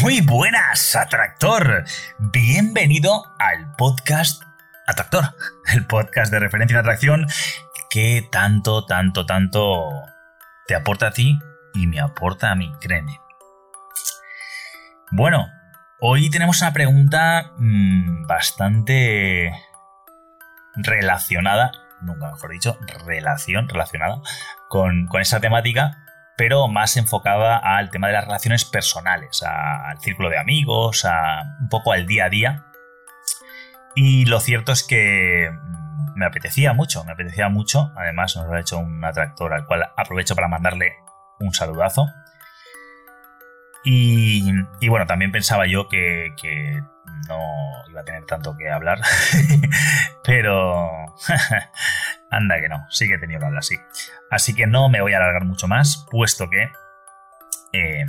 Muy buenas, Atractor. Bienvenido al podcast Atractor, el podcast de referencia en atracción que tanto, tanto, tanto te aporta a ti y me aporta a mí, créeme. Bueno, hoy tenemos una pregunta mmm, bastante relacionada, nunca mejor dicho, relación, relacionada con, con esa temática pero más enfocada al tema de las relaciones personales, al círculo de amigos, a un poco al día a día. Y lo cierto es que mm, me apetecía mucho, me apetecía mucho. Además, nos ha hecho un atractor al cual aprovecho para mandarle un saludazo. Y, bueno, también pensaba yo que, no iba a tener tanto que hablar, pero anda que no, sí que he tenido que hablar, sí. Así que no me voy a alargar mucho más, puesto que... Em,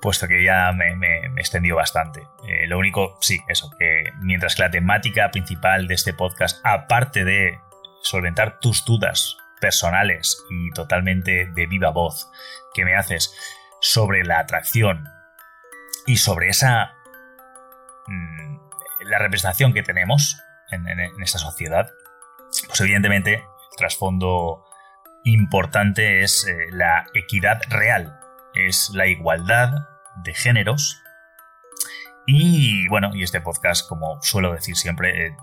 puesto que ya me, he extendido bastante. Eh, lo único, sí, eso, que mientras que la temática principal de este podcast, aparte de solventar tus dudas personales y totalmente de viva voz que me haces sobre la atracción y sobre esa... Mm, la representación que tenemos en, en esta sociedad, pues evidentemente el trasfondo importante es eh, la equidad real, es la igualdad de géneros. Y bueno, y este podcast, como suelo decir siempre, eh,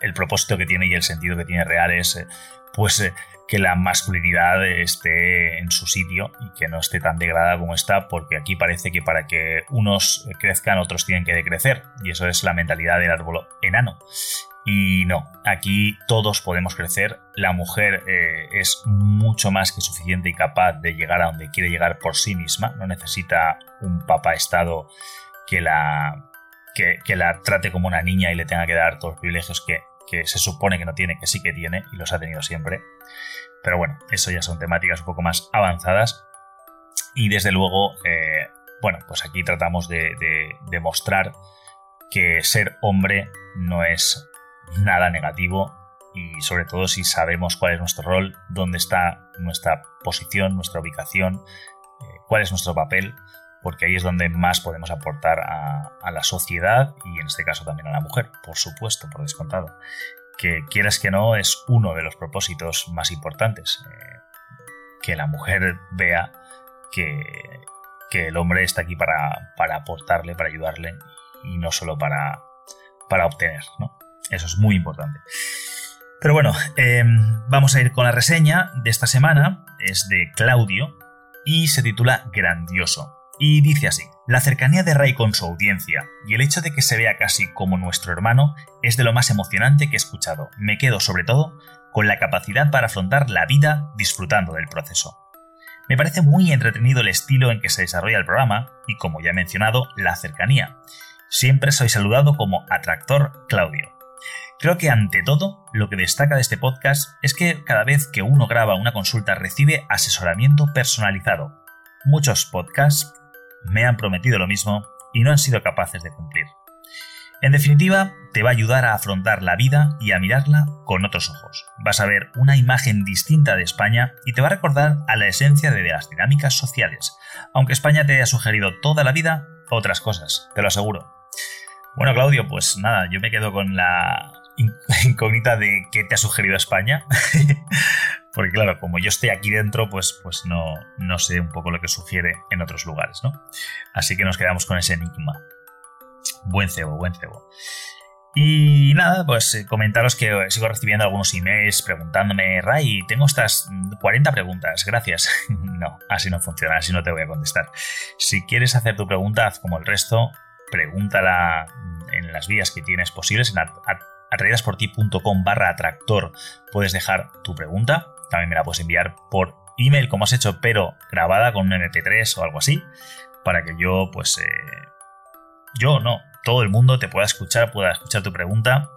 el, propósito que tiene y el sentido que tiene real es eh, pues que la masculinidad esté en su sitio y que no esté tan degradada como está, porque aquí parece que para que unos crezcan otros tienen que decrecer, y eso es la mentalidad del árbol enano. Y no, aquí todos podemos crecer. La mujer eh, es mucho más que suficiente y capaz de llegar a donde quiere llegar por sí misma. No necesita un papá estado que la, que, la trate como una niña y le tenga que dar todos los privilegios que, se supone que no tiene, que sí que tiene y los ha tenido siempre. Pero bueno, eso ya son temáticas un poco más avanzadas. Y desde luego, eh, bueno, pues aquí tratamos de demostrar que ser hombre no es nada negativo y sobre todo si sabemos cuál es nuestro rol, dónde está nuestra posición, nuestra ubicación, eh, cuál es nuestro papel, porque ahí es donde más podemos aportar a, la sociedad y en este caso también a la mujer, por supuesto, por descontado. Que quieras que no, es uno de los propósitos más importantes. Eh, que la mujer vea que, que, el hombre está aquí para, para aportarle, para ayudarle y no solo para, para obtener, ¿no? Eso es muy importante. Pero bueno, em, vamos a ir con la reseña de esta semana. Es de Claudio y se titula Grandioso. Y dice así, la cercanía de Ray con su audiencia y el hecho de que se vea casi como nuestro hermano es de lo más emocionante que he escuchado. Me quedo sobre todo con la capacidad para afrontar la vida disfrutando del proceso. Me parece muy entretenido el estilo en que se desarrolla el programa y, como ya he mencionado, la cercanía. Siempre soy saludado como Atractor Claudio. Creo que ante todo, lo que destaca de este podcast es que cada vez que uno graba una consulta recibe asesoramiento personalizado. Muchos podcasts me han prometido lo mismo y no han sido capaces de cumplir. En definitiva, te va a ayudar a afrontar la vida y a mirarla con otros ojos. Vas a ver una imagen distinta de España y te va a recordar a la esencia de las dinámicas sociales, aunque España te haya sugerido toda la vida otras cosas, te lo aseguro. Bueno, Claudio, pues nada, yo me quedo con la incógnita de qué te ha sugerido España. Porque claro, como yo estoy aquí dentro, pues, pues no, no sé un poco lo que sugiere en otros lugares, ¿no? Así que nos quedamos con ese enigma. Buen cebo, buen cebo. Y nada, pues eh, comentaros que sigo recibiendo algunos emails preguntándome, Ray, tengo estas 40 preguntas, gracias. no, así no funciona, así no te voy a contestar. Si quieres hacer tu pregunta, haz como el resto, pregúntala en las vías que tienes posibles, en atraídasporti.com barra atractor puedes dejar tu pregunta. También me la puedes enviar por email como has hecho, pero grabada con un MP3 o algo así, para que yo, pues, eh, yo no, todo el mundo te pueda escuchar, pueda escuchar tu pregunta.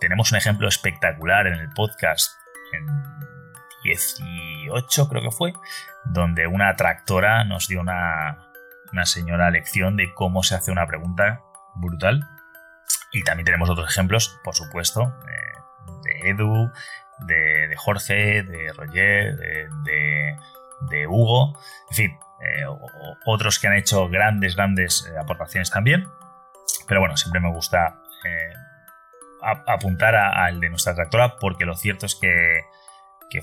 Tenemos un ejemplo espectacular en el podcast, en 18 creo que fue, donde una tractora nos dio una, una señora lección de cómo se hace una pregunta brutal. Y también tenemos otros ejemplos, por supuesto, eh, de Edu, de, Jorge, de Roger, de, Hugo, en fin, eh, otros que han hecho grandes, grandes eh, aportaciones también. Pero bueno, siempre me gusta apuntar al de nuestra tractora porque lo cierto es que,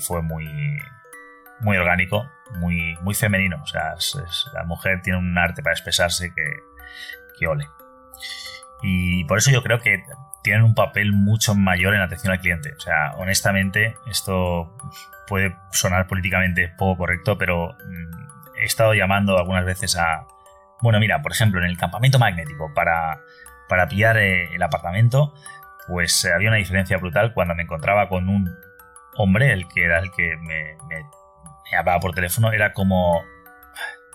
fue muy, muy orgánico, muy, muy femenino. O sea, la mujer tiene un arte para expresarse que, que ole. Y por eso yo creo que tienen un papel mucho mayor en la atención al cliente. O sea, honestamente, esto puede sonar políticamente poco correcto, pero mm, he estado llamando algunas veces a... Bueno, mira, por ejemplo, en el campamento magnético, para, para pillar eh, el apartamento, pues eh, había una diferencia brutal cuando me encontraba con un hombre, el que era el que me, me, me hablaba por teléfono, era como,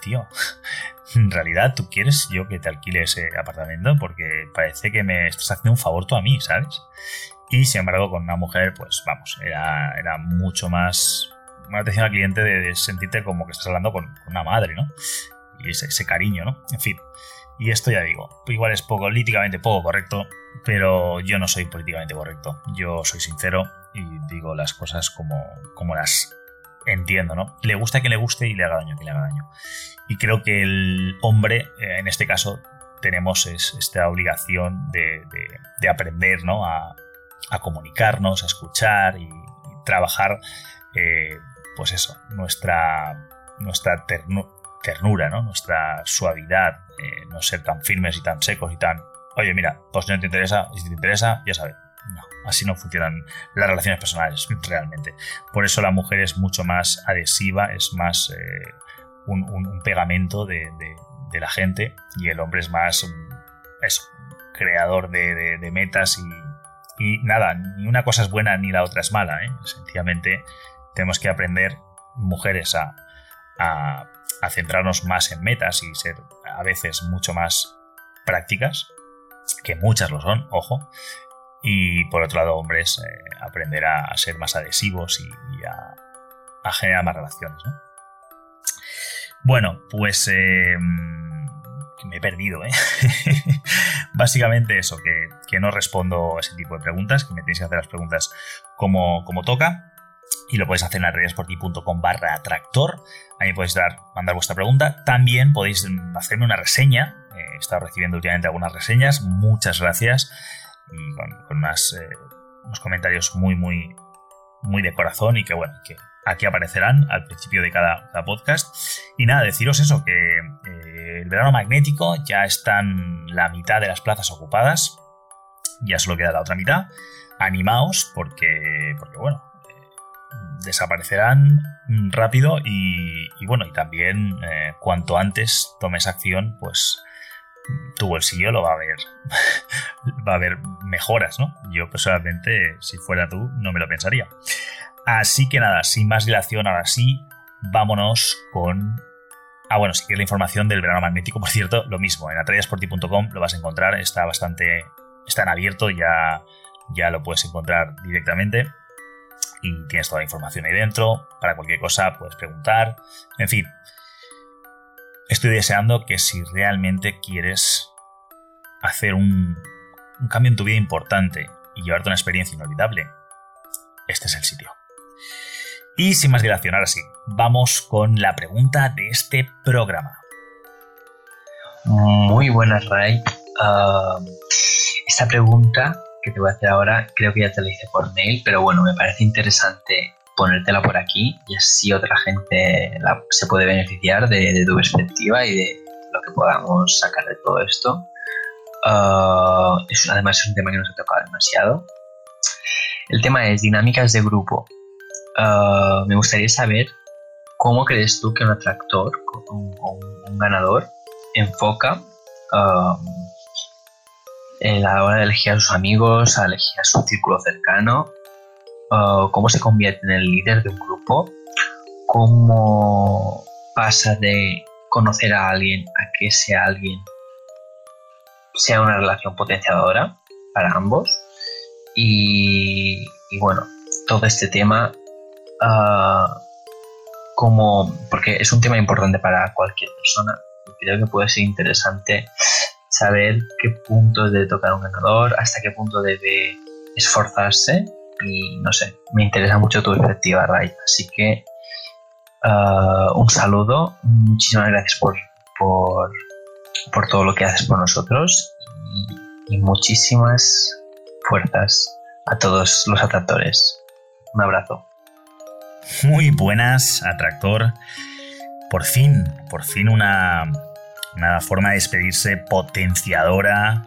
tío, en realidad tú quieres yo que te alquile ese apartamento porque parece que me estás haciendo un favor tú a mí, ¿sabes? Y sin embargo con una mujer, pues vamos, era, era mucho más atención al cliente de, sentirte como que estás hablando con, una madre, ¿no? Y ese, ese, cariño, ¿no? En fin. Y esto ya digo, igual es poco, políticamente poco correcto, pero yo no soy políticamente correcto. Yo soy sincero y digo las cosas como, como las entiendo, ¿no? Le gusta que le guste y le haga daño que le haga daño. Y creo que el hombre, eh, en este caso, tenemos esta obligación de, aprender, ¿no? A, comunicarnos, a escuchar y, trabajar, eh, pues eso, nuestra, nuestra ternura, ¿no? Nuestra suavidad, eh, no ser tan firmes y tan secos y tan, oye, mira, pues no te interesa, si te interesa, ya sabes, así no funcionan las relaciones personales realmente. Por eso la mujer es mucho más adhesiva, es más eh, un, pegamento de, la gente y el hombre es más es creador de, metas y, nada, ni una cosa es buena ni la otra es mala. ¿eh? Sencillamente tenemos que aprender mujeres a, a centrarnos más en metas y ser a veces mucho más prácticas, que muchas lo son, ojo, y por otro lado, hombres, eh, aprender a, ser más adhesivos y, a, generar más relaciones. Bueno, pues eh, me he perdido, ¿eh? Básicamente eso, que, no respondo ese tipo de preguntas, que me tenéis que hacer las preguntas como, como toca. Y lo podéis hacer en redesporti.com barra tractor. Ahí podéis dar, mandar vuestra pregunta. También podéis hacerme una reseña. he estado recibiendo últimamente algunas reseñas. Muchas gracias y con, eh, unos comentarios muy, muy, muy de corazón y que, bueno, que aquí aparecerán al principio de cada, podcast. Y nada, deciros eso, que eh, el verano magnético ya están la mitad de las plazas ocupadas, ya solo queda la otra mitad. Animaos porque, porque bueno, eh, desaparecerán rápido y, bueno, y también cuanto antes tomes acción, pues tu bolsillo lo va a ver va a haber mejoras, ¿no? Yo personalmente, si fuera tú, no me lo pensaría. Así que nada, sin más dilación, ahora sí, vámonos con... Ah, bueno, si quieres la información del verano magnético, por cierto, lo mismo, en atrayasporti.com lo vas a encontrar, está bastante... está en abierto, ya, ya lo puedes encontrar directamente y tienes toda la información ahí dentro. Para cualquier cosa puedes preguntar. En fin, estoy deseando que si realmente quieres hacer un, cambio en tu vida importante y llevarte una experiencia inolvidable, este es el sitio. Y sin más dilación, ahora sí, vamos con la pregunta de este programa. Muy buenas, Ray. Ah, esta pregunta que te voy a hacer ahora creo que ya te la hice por mail, pero bueno, me parece interesante ponértela por aquí y así otra gente se puede beneficiar de, tu perspectiva y de lo que podamos sacar de todo esto. Ah, es, además es un tema que nos ha tocado demasiado. El tema es dinámicas de grupo. Ah, me gustaría saber cómo crees tú que un atractor o un, ganador enfoca uh, en la hora de elegir a sus amigos, a elegir a su círculo cercano, cómo se convierte en el líder de un grupo, cómo pasa de conocer a alguien a que sea alguien sea una relación potenciadora para ambos. Y, bueno, todo este tema, ah, como, porque es un tema importante para cualquier persona, creo que puede ser interesante saber qué punto debe tocar un ganador, hasta qué punto debe esforzarse y no sé, me interesa mucho tu perspectiva, Ray. Así que ah, un saludo, muchísimas gracias por, por, por, todo lo que haces por nosotros y, muchísimas fuerzas a todos los atractores. Un abrazo. Muy buenas, atractor. Por fin, por fin una, una forma de despedirse potenciadora,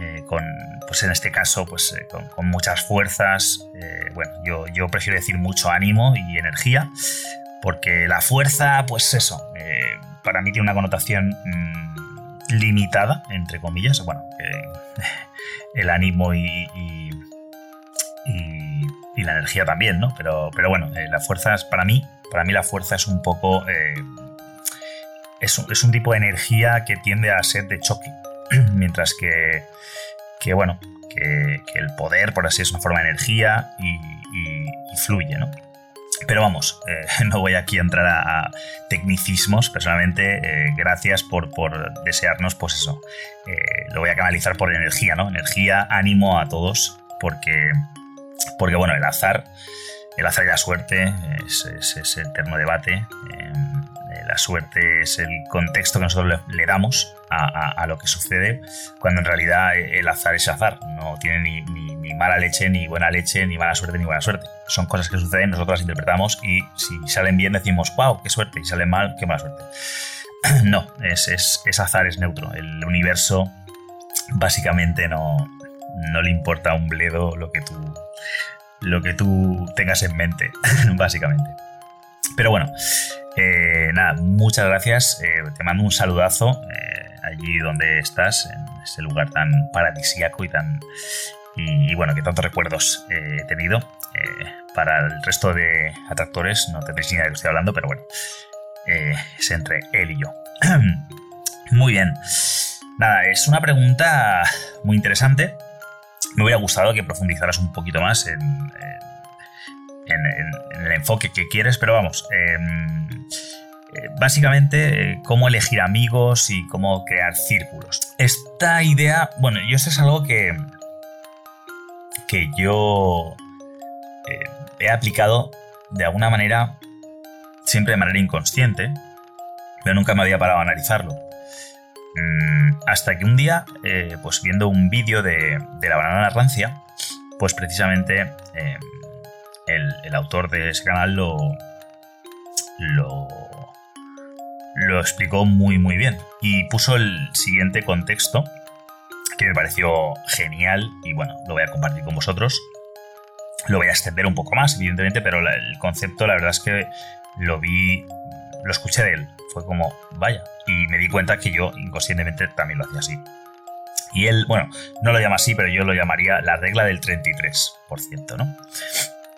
eh, con, pues en este caso, pues eh, con, muchas fuerzas. Eh, bueno, yo, yo, prefiero decir mucho ánimo y energía, porque la fuerza, pues eso, para mí tiene una connotación mm, limitada, entre comillas. Bueno, el ánimo y, y, la energía también, ¿no? Pero, pero bueno, la fuerza es para mí, para mí la fuerza es un poco es un, es un tipo de energía que tiende a ser de choque, mientras que, que bueno, que, el poder, por así es una forma de energía y, fluye, ¿no? Pero vamos, eh, no voy aquí a entrar a, tecnicismos. Personalmente, eh, gracias por, por, desearnos, pues eso. Eh, lo voy a canalizar por energía, ¿no? Energía, ánimo a todos, porque, porque bueno, el azar, el azar y la suerte es, es, es eterno debate la suerte es el contexto que nosotros le, damos a, lo que sucede, cuando en realidad el azar es azar, no tiene ni, mala leche, ni buena leche, ni mala suerte, ni buena suerte. Son cosas que suceden, nosotros las interpretamos y si salen bien decimos, wow, qué suerte, y salen mal, qué mala suerte. No, es, es, azar, es neutro. El universo básicamente no, no le importa un bledo lo que tú, lo que tú tengas en mente, básicamente. Pero bueno, eh, nada, muchas gracias. Eh, te mando un saludazo eh, allí donde estás, en este lugar tan paradisíaco y tan. Y, bueno, que tantos recuerdos he tenido. para el resto de atractores no tendréis ni idea de lo que estoy hablando, pero bueno, es entre él y yo. muy bien. Nada, es una pregunta muy interesante. Me hubiera gustado que profundizaras un poquito más en, el enfoque que quieres, pero vamos, em, eh, básicamente eh, cómo elegir amigos y cómo crear círculos. Esta idea, bueno, yo sé es algo que, que yo eh, he aplicado de alguna manera, siempre de manera inconsciente, pero nunca me había parado a analizarlo. Mm, hasta que un día, pues viendo un vídeo de, de la banana rancia, pues precisamente em, el, autor de ese canal lo, lo, lo explicó muy muy bien y puso el siguiente contexto que me pareció genial y bueno, lo voy a compartir con vosotros. Lo voy a extender un poco más, evidentemente, pero el concepto la verdad es que lo vi, lo escuché de él. Fue como, vaya, y me di cuenta que yo inconscientemente también lo hacía así. Y él, bueno, no lo llama así, pero yo lo llamaría la regla del 33%, ¿no?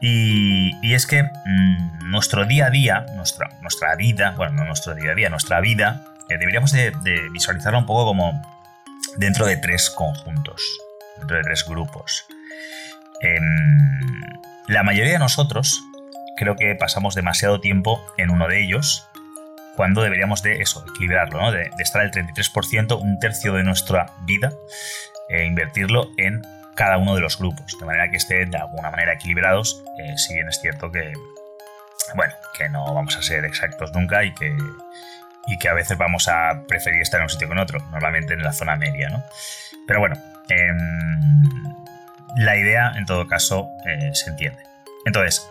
Y, es que mm, nuestro día a día, nuestra, nuestra vida, bueno, no nuestro día a día, nuestra vida, eh, deberíamos de, visualizarla un poco como dentro de tres conjuntos, dentro de tres grupos. Em, la mayoría de nosotros creo que pasamos demasiado tiempo en uno de ellos cuando deberíamos de eso, equilibrarlo, ¿no? de, estar el 33%, un tercio de nuestra vida, e invertirlo en cada uno de los grupos, de manera que estén de alguna manera equilibrados, eh, si bien es cierto que, bueno, que no vamos a ser exactos nunca y que, y que a veces vamos a preferir estar en un sitio que en otro, normalmente en la zona media, ¿no? Pero bueno, em, la idea en todo caso eh, se entiende. Entonces,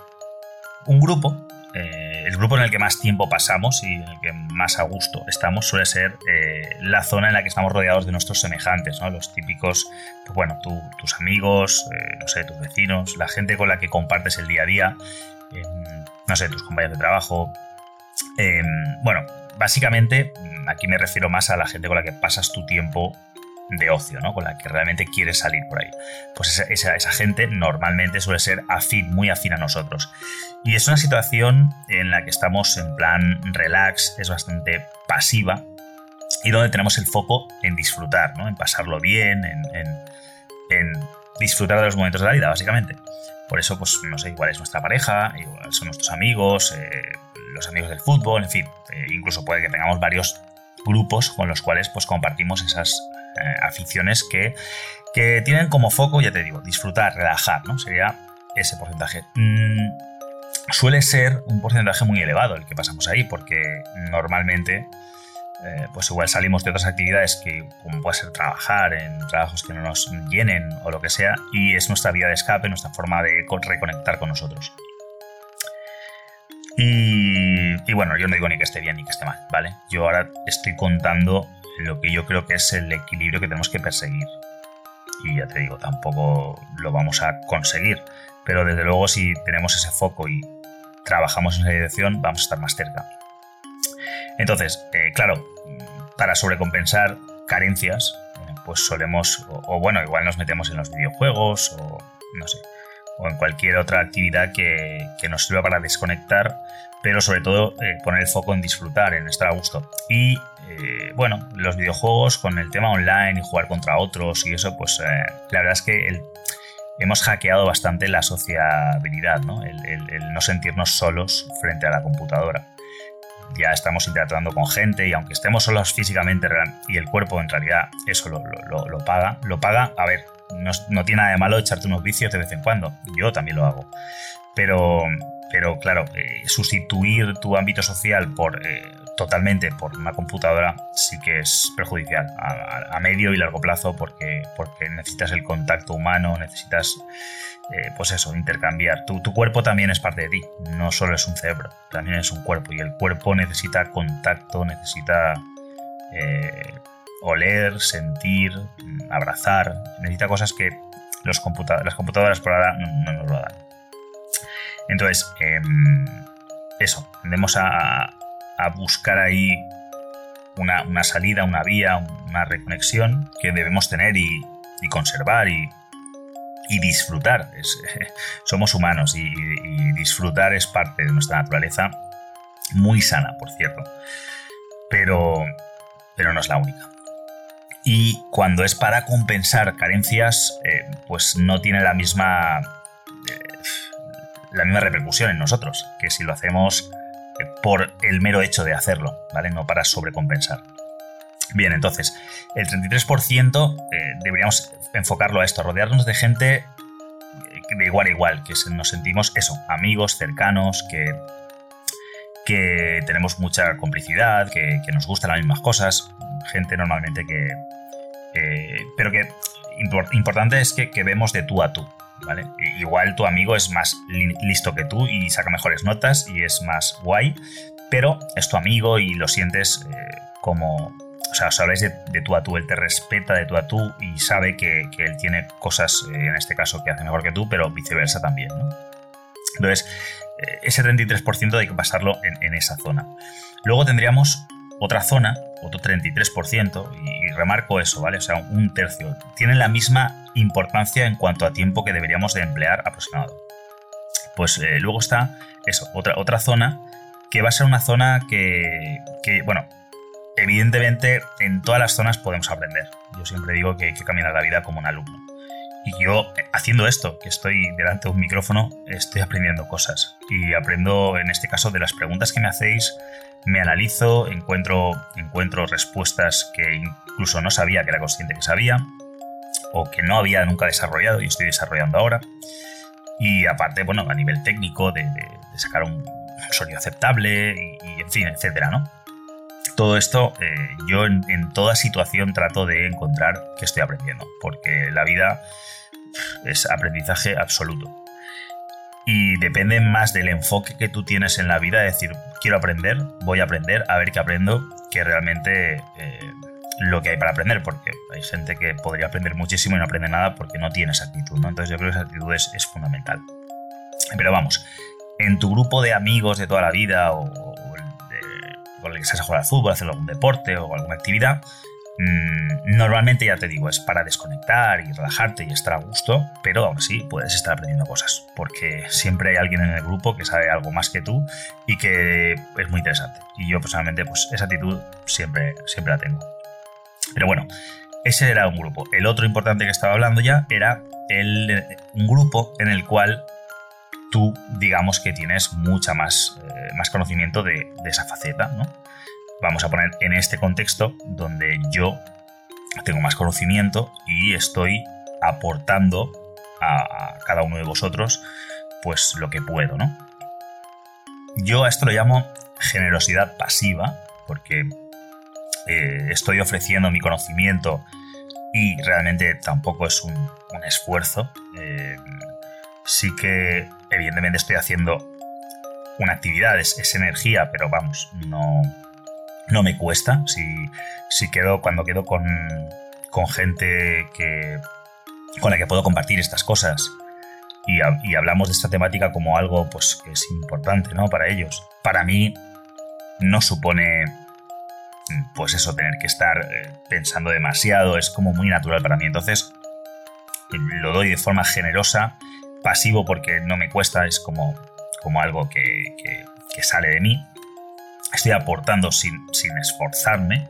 un grupo eh, el grupo en el que más tiempo pasamos y en el que más a gusto estamos suele ser eh, la zona en la que estamos rodeados de nuestros semejantes, ¿no? Los típicos, pues bueno, tus amigos, eh, no sé, tus vecinos, la gente con la que compartes el día a día, no sé, tus compañeros de trabajo. Bueno, básicamente aquí me refiero más a la gente con la que pasas tu tiempo de ocio, ¿no? Con la que realmente quieres salir por ahí. Pues esa, esa, gente normalmente suele ser afín, muy afín a nosotros. Y es una situación en la que estamos en plan relax, es bastante pasiva y donde tenemos el foco en disfrutar, ¿no? En pasarlo bien, en, disfrutar de los momentos de la vida, básicamente. Por eso, pues, no sé, igual es nuestra pareja, igual son nuestros amigos, eh, los amigos del fútbol, en fin, eh, incluso puede que tengamos varios grupos con los cuales pues compartimos esas aficiones que, que, tienen como foco, ya te digo, disfrutar, relajar, ¿no? Sería ese porcentaje. Mm, suele ser un porcentaje muy elevado el que pasamos ahí, porque normalmente eh, pues igual salimos de otras actividades que como puede ser trabajar en trabajos que no nos llenen o lo que sea, y es nuestra vía de escape, nuestra forma de reconectar con nosotros. Y, bueno, yo no digo ni que esté bien ni que esté mal, ¿vale? Yo ahora estoy contando lo que yo creo que es el equilibrio que tenemos que perseguir. Y ya te digo, tampoco lo vamos a conseguir, pero desde luego si tenemos ese foco y trabajamos en esa dirección, vamos a estar más cerca. Entonces, eh, claro, para sobrecompensar carencias, eh, pues solemos, o, bueno, igual nos metemos en los videojuegos, o no sé, o en cualquier otra actividad que, nos sirva para desconectar, pero sobre todo eh, poner el foco en disfrutar, en estar a gusto. Y bueno, los videojuegos con el tema online y jugar contra otros y eso, pues la verdad es que hemos hackeado bastante la sociabilidad, ¿no? el no sentirnos solos frente a la computadora ya estamos interactuando con gente y aunque estemos solos físicamente y el cuerpo en realidad eso lo, paga, lo paga, a ver, no, tiene nada de malo echarte unos vicios de vez en cuando, yo también lo hago, pero, pero claro, eh, sustituir tu ámbito social por eh, totalmente por una computadora sí que es perjudicial a, medio y largo plazo porque, porque necesitas el contacto humano, necesitas, eh, pues eso, intercambiar. Tu, tu, cuerpo también es parte de ti, no solo es un cerebro, también es un cuerpo. Y el cuerpo necesita contacto, necesita eh, oler, sentir, abrazar, necesita cosas que los las computadoras por ahora no, nos lo dan. Entonces, em, eso, tendemos a, buscar ahí una, salida, una vía, una reconexión que debemos tener y, conservar y, disfrutar. somos humanos y, disfrutar es parte de nuestra naturaleza, muy sana, por cierto, pero, pero no es la única. Y cuando es para compensar carencias, eh, pues no tiene la misma, eh, la misma repercusión en nosotros que si lo hacemos por el mero hecho de hacerlo, ¿vale? No para sobrecompensar. Bien, entonces, el 33% eh, deberíamos enfocarlo a esto, rodearnos de gente eh, de igual a igual, que nos sentimos eso, amigos, cercanos, que, que tenemos mucha complicidad, que, nos gustan las mismas cosas, gente normalmente que... pero que importante es que, que vemos de tú a tú, Igual tu amigo es más listo que tú y saca mejores notas y es más guay, pero es tu amigo y lo sientes eh, como... O sea, os habláis de, tú a tú, él te respeta de tú a tú y sabe que, él tiene cosas, eh, en este caso, que hace mejor que tú, pero viceversa también, Entonces, eh, ese 33% hay que pasarlo en esa zona. Luego tendríamos otra zona, otro 33%, y remarco eso, ¿vale? O sea, un tercio. Tienen la misma importancia en cuanto a tiempo que deberíamos de emplear aproximado. Pues eh, luego está eso, otra, otra zona que va a ser una zona que, que, bueno, evidentemente en todas las zonas podemos aprender. Yo siempre digo que hay que caminar la vida como un alumno. Y yo, eh, haciendo esto, que estoy delante de un micrófono, estoy aprendiendo cosas. Y aprendo, en este caso, de las preguntas que me hacéis, me analizo, encuentro, encuentro respuestas que incluso no sabía que era consciente que sabía, o que no había nunca desarrollado y estoy desarrollando ahora. Y aparte, bueno, a nivel técnico, de, sacar un sonido aceptable y, en fin, etcétera, ¿no? Todo esto, eh, yo en, en, toda situación trato de encontrar que estoy aprendiendo, porque la vida es aprendizaje absoluto y depende más del enfoque que tú tienes en la vida, es decir, quiero aprender, voy a aprender, a ver qué aprendo, que realmente eh, lo que hay para aprender, porque hay gente que podría aprender muchísimo y no aprende nada porque no tiene esa actitud, ¿no? Entonces yo creo que esa actitud es, fundamental. Pero vamos, en tu grupo de amigos de toda la vida o, con el que estás a jugar al fútbol, hacer algún deporte o alguna actividad, Mm, normalmente ya te digo, es para desconectar y relajarte y estar a gusto, pero aún así puedes estar aprendiendo cosas, porque siempre hay alguien en el grupo que sabe algo más que tú y que es muy interesante. Y yo personalmente, pues esa actitud siempre, siempre la tengo. Pero bueno, ese era un grupo. El otro importante que estaba hablando ya era el, un grupo en el cual tú digamos que tienes mucha más, eh, más conocimiento de, de esa faceta, ¿no? Vamos a poner en este contexto donde yo tengo más conocimiento y estoy aportando a, cada uno de vosotros pues lo que puedo, ¿no? Yo a esto lo llamo generosidad pasiva porque eh, estoy ofreciendo mi conocimiento y realmente tampoco es un, esfuerzo. Eh, sí que evidentemente estoy haciendo una actividad, es energía, pero vamos, no, no me cuesta. Si, si quedo, cuando quedo con, con gente que, con la que puedo compartir estas cosas y, y, hablamos de esta temática como algo pues, que es importante ¿no? para ellos, para mí no supone pues eso, tener que estar eh, pensando demasiado, es como muy natural para mí. Entonces, lo doy de forma generosa, pasivo porque no me cuesta, es como, como algo que, que sale de mí estoy aportando sin, esforzarme.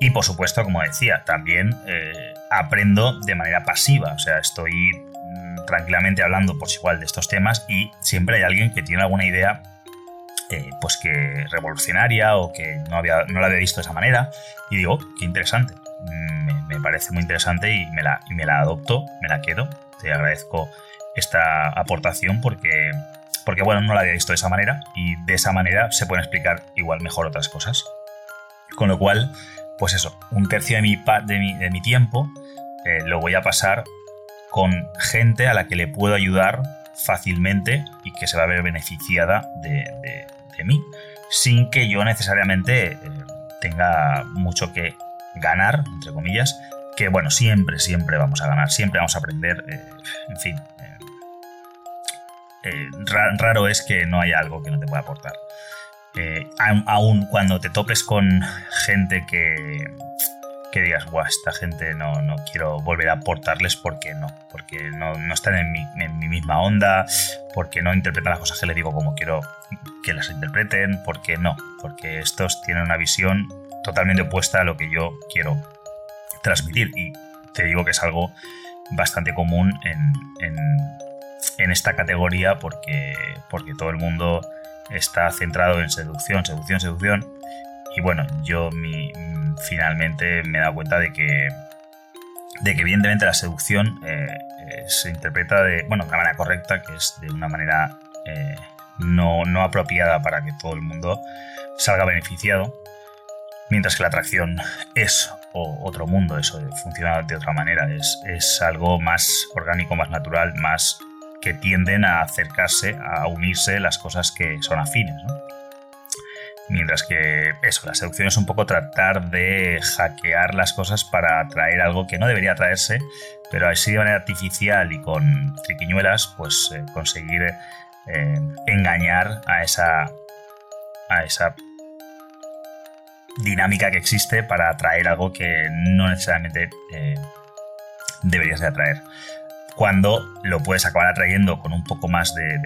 Y por supuesto, como decía, también eh, aprendo de manera pasiva. O sea, estoy mm, tranquilamente hablando por igual de estos temas y siempre hay alguien que tiene alguna idea eh, pues que revolucionaria o que no, había, no la había visto de esa manera. Y digo, oh, qué interesante. Mm, me, parece muy interesante y me, la, y me la adopto, me la quedo. Te agradezco esta aportación porque porque bueno, no la había visto de esa manera y de esa manera se pueden explicar igual mejor otras cosas. Con lo cual, pues eso, un tercio de mi, de mi, tiempo eh, lo voy a pasar con gente a la que le puedo ayudar fácilmente y que se va a ver beneficiada de, mí, sin que yo necesariamente eh, tenga mucho que ganar, entre comillas, que bueno, siempre, siempre vamos a ganar, siempre vamos a aprender, eh, en fin, eh, raro es que no haya algo que no te pueda aportar. Eh, aún cuando te topes con gente que, que digas, guau, esta gente no, quiero volver a aportarles porque no, porque no, están en mi, misma onda, porque no interpretan las cosas que les digo como quiero que las interpreten, porque no, porque estos tienen una visión totalmente opuesta a lo que yo quiero transmitir y te digo que es algo bastante común en en esta categoría porque, porque todo el mundo está centrado en seducción, seducción, seducción. Y bueno, yo mi, finalmente me he dado cuenta de que, de que evidentemente la seducción eh, eh, se interpreta de, bueno, de una manera correcta, que es de una manera eh, no, no apropiada para que todo el mundo salga beneficiado, mientras que la atracción es otro mundo, eso funciona de otra manera, es, es algo más orgánico, más natural, más que tienden a acercarse, a unirse las cosas que son afines. Mientras que eso, la seducción es un poco tratar de hackear las cosas para atraer algo que no debería atraerse, pero así de manera artificial y con triquiñuelas, pues eh, conseguir eh, engañar a esa, a esa dinámica que existe para atraer algo que no necesariamente eh, deberías de atraer cuando lo puedes acabar atrayendo con un poco más de,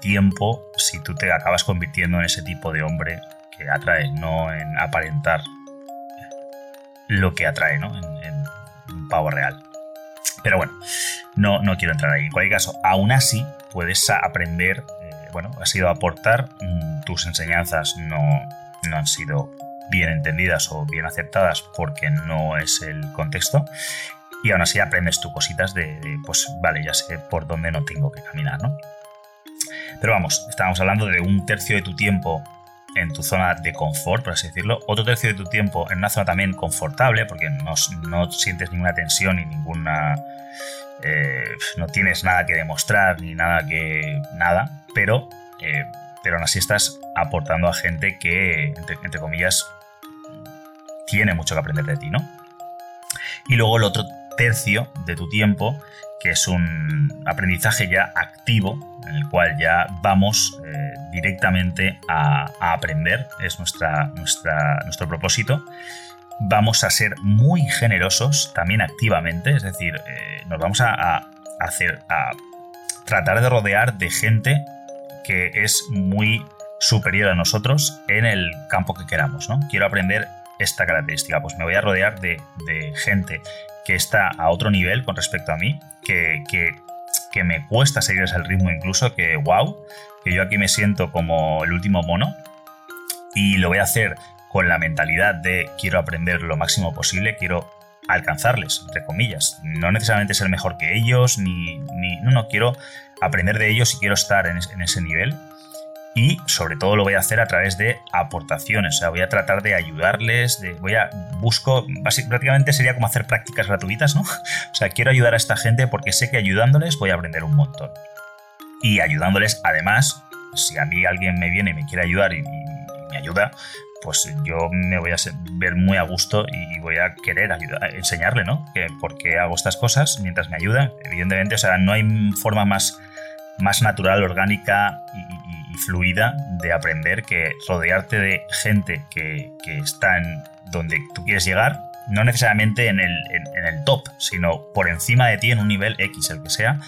tiempo si tú te acabas convirtiendo en ese tipo de hombre que atrae, no en aparentar lo que atrae, ¿no? En, un pavo real. Pero bueno, no, no quiero entrar ahí. En cualquier caso, aún así puedes aprender, eh, bueno, has ido a aportar, mm, tus enseñanzas no, no han sido bien entendidas o bien aceptadas porque no es el contexto y aún así aprendes tú cositas de, pues vale, ya sé por dónde no tengo que caminar, ¿no? Pero vamos, estábamos hablando de un tercio de tu tiempo en tu zona de confort, por así decirlo, otro tercio de tu tiempo en una zona también confortable, porque no, no sientes ninguna tensión ni ninguna... Eh, no tienes nada que demostrar ni nada que... nada, pero, eh, pero aún así estás aportando a gente que, entre, entre comillas, tiene mucho que aprender de ti, ¿no? Y luego el otro tercio de tu tiempo, que es un aprendizaje ya activo, en el cual ya vamos eh, directamente a, aprender, es nuestra, nuestro propósito. vamos a ser muy generosos también activamente, es decir, eh, nos vamos a, hacer, a tratar de rodear de gente que es muy superior a nosotros en el campo que queramos, ¿no? Quiero aprender esta característica, pues me voy a rodear de, gente que está a otro nivel con respecto a mí, que, que, me cuesta seguir ese ritmo incluso, que wow, que yo aquí me siento como el último mono y lo voy a hacer con la mentalidad de quiero aprender lo máximo posible, quiero alcanzarles, entre comillas. No necesariamente ser mejor que ellos, ni, ni no, no, quiero aprender de ellos y quiero estar en, ese nivel. Y sobre todo lo voy a hacer a través de aportaciones, o sea, voy a tratar de ayudarles, voy a, busco, prácticamente sería como hacer prácticas gratuitas, ¿no? O sea, quiero ayudar a esta gente porque sé que ayudándoles voy a aprender un montón. Y ayudándoles, además, si a mí alguien me viene y me quiere ayudar y me ayuda, pues yo me voy a ver muy a gusto y voy a querer enseñarle, ¿no? Que por qué hago estas cosas mientras me ayuda. Evidentemente, o sea, no hay forma más, más natural, orgánica y, fluida de aprender que rodearte de gente que, está en donde tú quieres llegar, no necesariamente en el, en, el, top, sino por encima de ti en un nivel X, el que sea,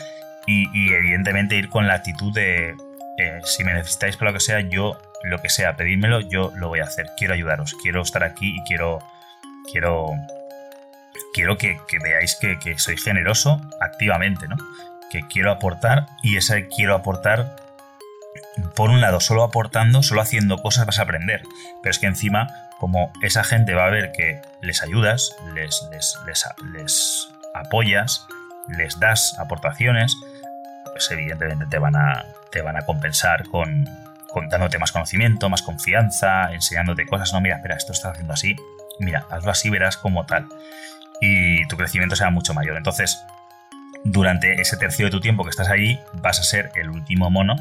y, evidentemente ir con la actitud de, eh, si me necesitáis para lo que sea, yo lo que sea, pedídmelo, yo lo voy a hacer. Quiero ayudaros, quiero estar aquí y quiero. Quiero. Quiero que, veáis que, soy generoso activamente, ¿no? Que quiero aportar y ese quiero aportar. Por un lado, solo aportando, solo haciendo cosas vas a aprender. Pero es que encima, como esa gente va a ver que les ayudas, les, les, les, apoyas, les das aportaciones, pues evidentemente te van a, te van a compensar con, dándote más conocimiento, más confianza, enseñándote cosas. No, mira, espera, esto está haciendo así. Mira, hazlo así, verás como tal. Y tu crecimiento será mucho mayor. Entonces, durante ese tercio de tu tiempo que estás ahí, vas a ser el último mono,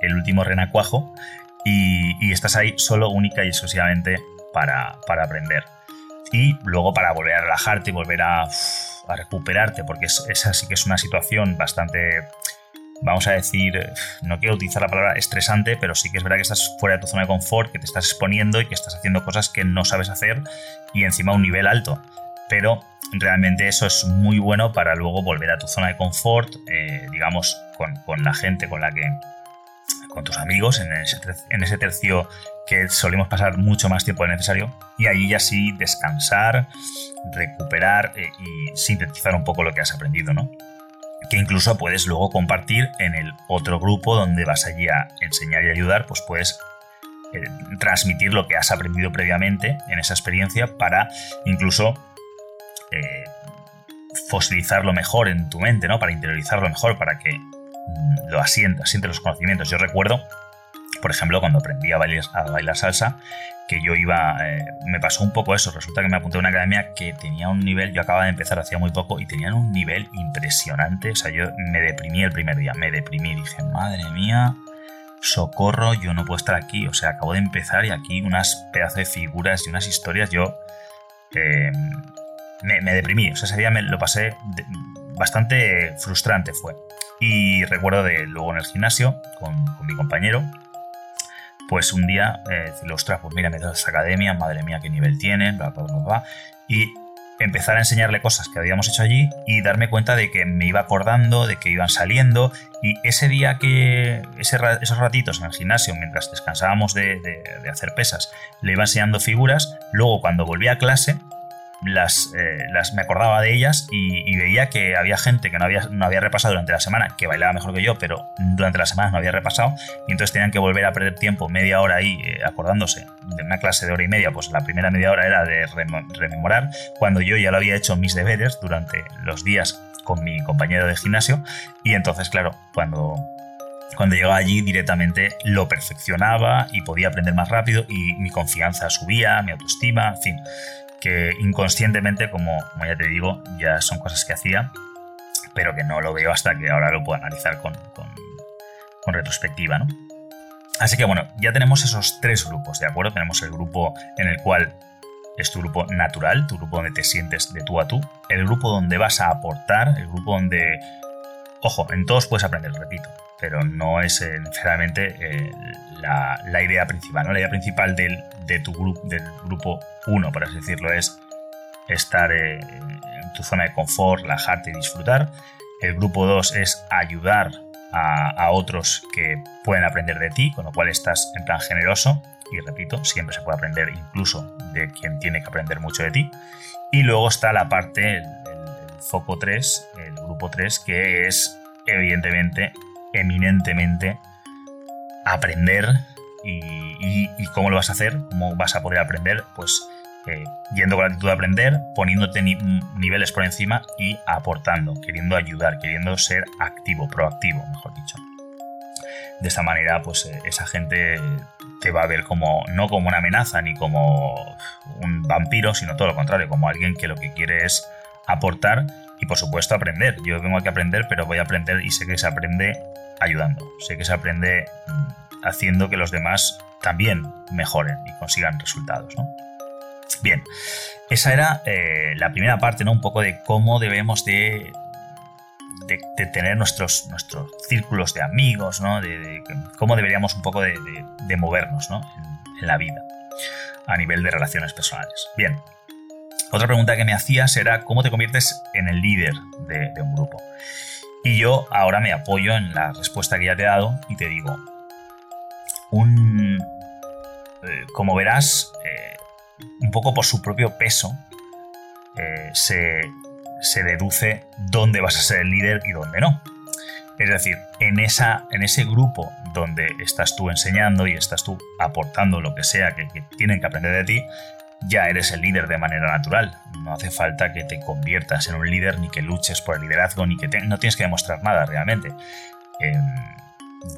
el último renacuajo, y, estás ahí solo, única y exclusivamente para, para, aprender. Y luego para volver a relajarte y volver a, recuperarte, porque esa sí que es una situación bastante vamos a decir, no quiero utilizar la palabra estresante, pero sí que es verdad que estás fuera de tu zona de confort, que te estás exponiendo y que estás haciendo cosas que no sabes hacer y encima a un nivel alto. Pero realmente eso es muy bueno para luego volver a tu zona de confort, eh, digamos, con, la gente con la que, con tus amigos, en ese, en ese tercio que solemos pasar mucho más tiempo del necesario, y ahí ya sí descansar, recuperar eh, y sintetizar un poco lo que has aprendido, ¿no? que incluso puedes luego compartir en el otro grupo donde vas allí a enseñar y ayudar, pues puedes eh, transmitir lo que has aprendido previamente en esa experiencia para incluso fosilizarlo mejor en tu mente, ¿no? Para interiorizarlo mejor, para que mm, lo asientas, asiente los conocimientos. Yo recuerdo, por ejemplo, cuando aprendí a bailar salsa, que yo iba, eh, me pasó un poco eso, resulta que me apunté a una academia que tenía un nivel, yo acababa de empezar hacía muy poco y tenían un nivel impresionante, o sea, yo me deprimí el primer día, me deprimí, dije, madre mía, socorro, yo no puedo estar aquí, o sea, acabo de empezar y aquí unas pedazos de figuras y unas historias, yo eh, me, deprimí, o sea, ese día me lo pasé bastante frustrante fue. Y recuerdo de luego en el gimnasio con, mi compañero, pues un día eh, ostras, pues mira, me esta academia, madre mía, qué nivel tienen, bla, bla, bla, bla, y empezar a enseñarle cosas que habíamos hecho allí y darme cuenta de que me iba acordando, de que iban saliendo, y ese día que, esos ratitos en el gimnasio, mientras descansábamos de, de hacer pesas, le iba enseñando figuras, luego cuando volví a clase, las, eh, las me acordaba de ellas y, veía que había gente que no había, no había repasado durante la semana, que bailaba mejor que yo, pero durante la semana no había repasado, y entonces tenían que volver a perder tiempo, media hora ahí, eh, acordándose de una clase de hora y media, pues la primera media hora era de rememorar, cuando yo ya lo había hecho mis deberes durante los días con mi compañero de gimnasio, y entonces, claro, cuando cuando llegaba allí directamente lo perfeccionaba y podía aprender más rápido y mi confianza subía, mi autoestima, en fin que inconscientemente, como, ya te digo, ya son cosas que hacía, pero que no lo veo hasta que ahora lo puedo analizar con, retrospectiva, ¿no? Así que bueno, ya tenemos esos tres grupos, ¿de acuerdo? Tenemos el grupo en el cual es tu grupo natural, tu grupo donde te sientes de tú a tú, el grupo donde vas a aportar, el grupo donde Ojo, en todos puedes aprender, repito, pero no es necesariamente eh, la, idea principal. ¿no? La idea principal del, de tu grupo, del grupo 1, por así decirlo, es estar eh, en tu zona de confort, relajarte y disfrutar. El grupo 2 es ayudar a, otros que pueden aprender de ti, con lo cual estás en plan generoso. Y repito, siempre se puede aprender incluso de quien tiene que aprender mucho de ti. Y luego está la parte, el, foco 3, el grupo 3, que es evidentemente, eminentemente, aprender y, cómo lo vas a hacer, cómo vas a poder aprender, pues eh, yendo con la actitud de aprender, poniéndote niveles por encima y aportando, queriendo ayudar, queriendo ser activo, proactivo, mejor dicho. De esta manera, pues eh, esa gente te va a ver como, no como una amenaza ni como un vampiro, sino todo lo contrario, como alguien que lo que quiere es aportar y por supuesto aprender. Yo vengo aquí aprender, pero voy a aprender y sé que se aprende ayudando, sé que se aprende mm, haciendo que los demás también mejoren y consigan resultados. Bien, esa era eh, la primera parte, ¿no? Un poco de cómo debemos de, de, tener nuestros, nuestros círculos de amigos, ¿no? De, cómo deberíamos un poco de, movernos ¿no? en la vida a nivel de relaciones personales. Bien, otra pregunta que me hacías era cómo te conviertes en el líder de, un grupo. Y yo ahora me apoyo en la respuesta que ya te he dado y te digo, un, eh, como verás, eh, un poco por su propio peso, eh, se, se, deduce dónde vas a ser el líder y dónde no. Es decir, en, esa, en ese grupo donde estás tú enseñando y estás tú aportando lo que sea que, que tienen que aprender de ti, ya eres el líder de manera natural. No hace falta que te conviertas en un líder, ni que luches por el liderazgo, ni que no tienes que demostrar nada realmente. Em,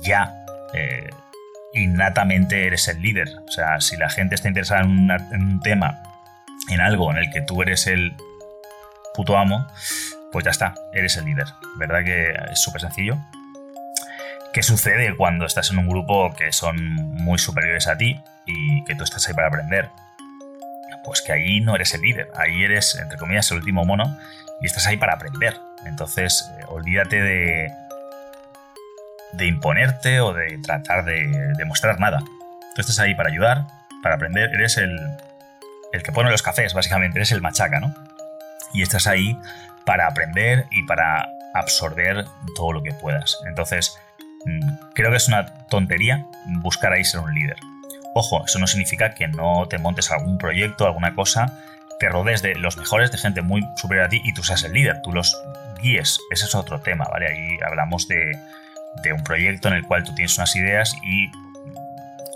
ya eh, innatamente eres el líder. O sea, si la gente está interesada en, un tema, en algo en el que tú eres el puto amo, pues ya está, eres el líder. ¿Verdad que es súper sencillo? ¿Qué sucede cuando estás en un grupo que son muy superiores a ti y que tú estás ahí para aprender? Pues que ahí no eres el líder, ahí eres, entre comillas, el último mono y estás ahí para aprender. Entonces, eh, olvídate de, de imponerte o de tratar de demostrar nada. Tú estás ahí para ayudar, para aprender, eres el, el que pone los cafés, básicamente, eres el machaca, ¿no? Y estás ahí para aprender y para absorber todo lo que puedas. Entonces, mm, creo que es una tontería buscar ahí ser un líder. Ojo, eso no significa que no te montes algún proyecto, alguna cosa, te rodees de los mejores, de gente muy superior a ti y tú seas el líder, tú los guíes. Ese es otro tema, ¿vale? Ahí hablamos de, un proyecto en el cual tú tienes unas ideas y